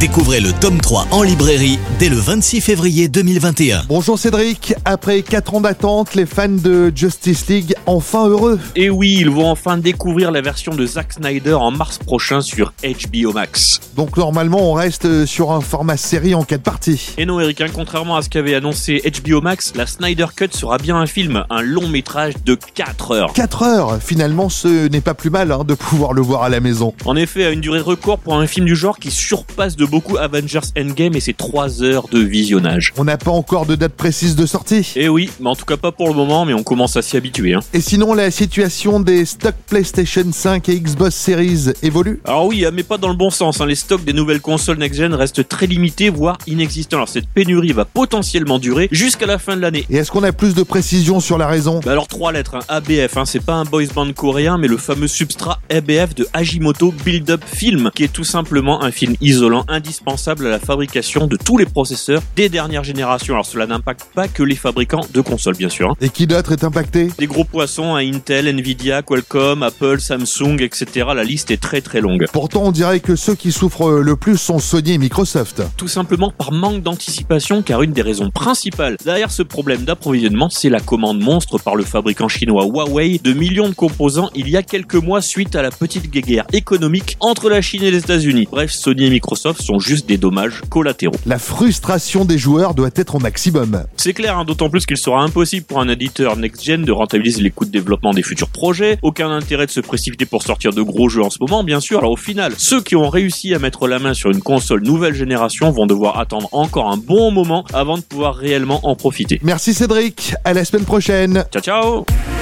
Découvrez le tome 3 en librairie dès le 26 février 2021. Bonjour Cédric, après 4 ans d'attente, les fans de Justice League enfin heureux. Et oui, ils vont enfin découvrir la version de Zack Snyder en mars prochain sur HBO Max. Donc normalement on reste sur un format série en 4 parties. Et non Eric, hein, contrairement à ce qu'avait annoncé HBO Max, la Snyder Cut sera bien un film, un long métrage de 4 heures. 4 heures Finalement ce n'est pas plus mal hein, de pouvoir le voir à la maison. En effet, à une durée record pour un film du genre qui surpasse de beaucoup Avengers Endgame et ses 3 heures de visionnage. On n'a pas encore de date précise de sortie. Et oui, mais en tout cas pas pour le moment, mais on commence à s'y habituer. Hein. Et sinon la situation des stocks PlayStation 5 et Xbox Series évolue Alors oui, mais pas dans le bon sens. Hein. Les stocks des nouvelles consoles next-gen restent très limités, voire inexistants. Alors cette pénurie va potentiellement durer jusqu'à la fin de l'année. Et est-ce qu'on a plus de précisions sur la raison? Bah Alors trois lettres, hein. ABF, hein. c'est pas un boys band coréen, mais le fameux substrat ABF de Hajimoto Build Up Film, qui est tout simplement un film isolant indispensable à la fabrication de tous les processeurs des dernières générations. Alors cela n'impacte pas que les fabricants de consoles, bien sûr. Hein. Et qui d'autre est impacté? Des gros poissons, à Intel, Nvidia, Qualcomm, Apple, Samsung, etc. La liste est très très longue. Pourtant, on dirait que ceux qui souffrent le plus sont Sony et Microsoft. Tout simplement par manque d'anticipation, car une des raisons principales derrière ce problème d'approvisionnement, c'est la commande monstre par le fabricant chinois Huawei de millions de composants il y a quelques mois suite à la petite guerre économique entre la Chine et les États-Unis. Bref, Sony et Microsoft sont juste des dommages collatéraux. La frustration des joueurs doit être au maximum. C'est clair, hein, d'autant plus qu'il sera impossible pour un éditeur next-gen de rentabiliser les coûts de développement des futurs projets. Aucun intérêt de se précipiter pour sortir de gros jeux en ce moment, bien sûr. Alors au final, ceux qui ont réussi à mettre la main sur une console nouvelle génération vont devoir attendre encore un bon moment avant de pouvoir réellement en profiter. Merci Cédric, à la semaine prochaine. Ciao ciao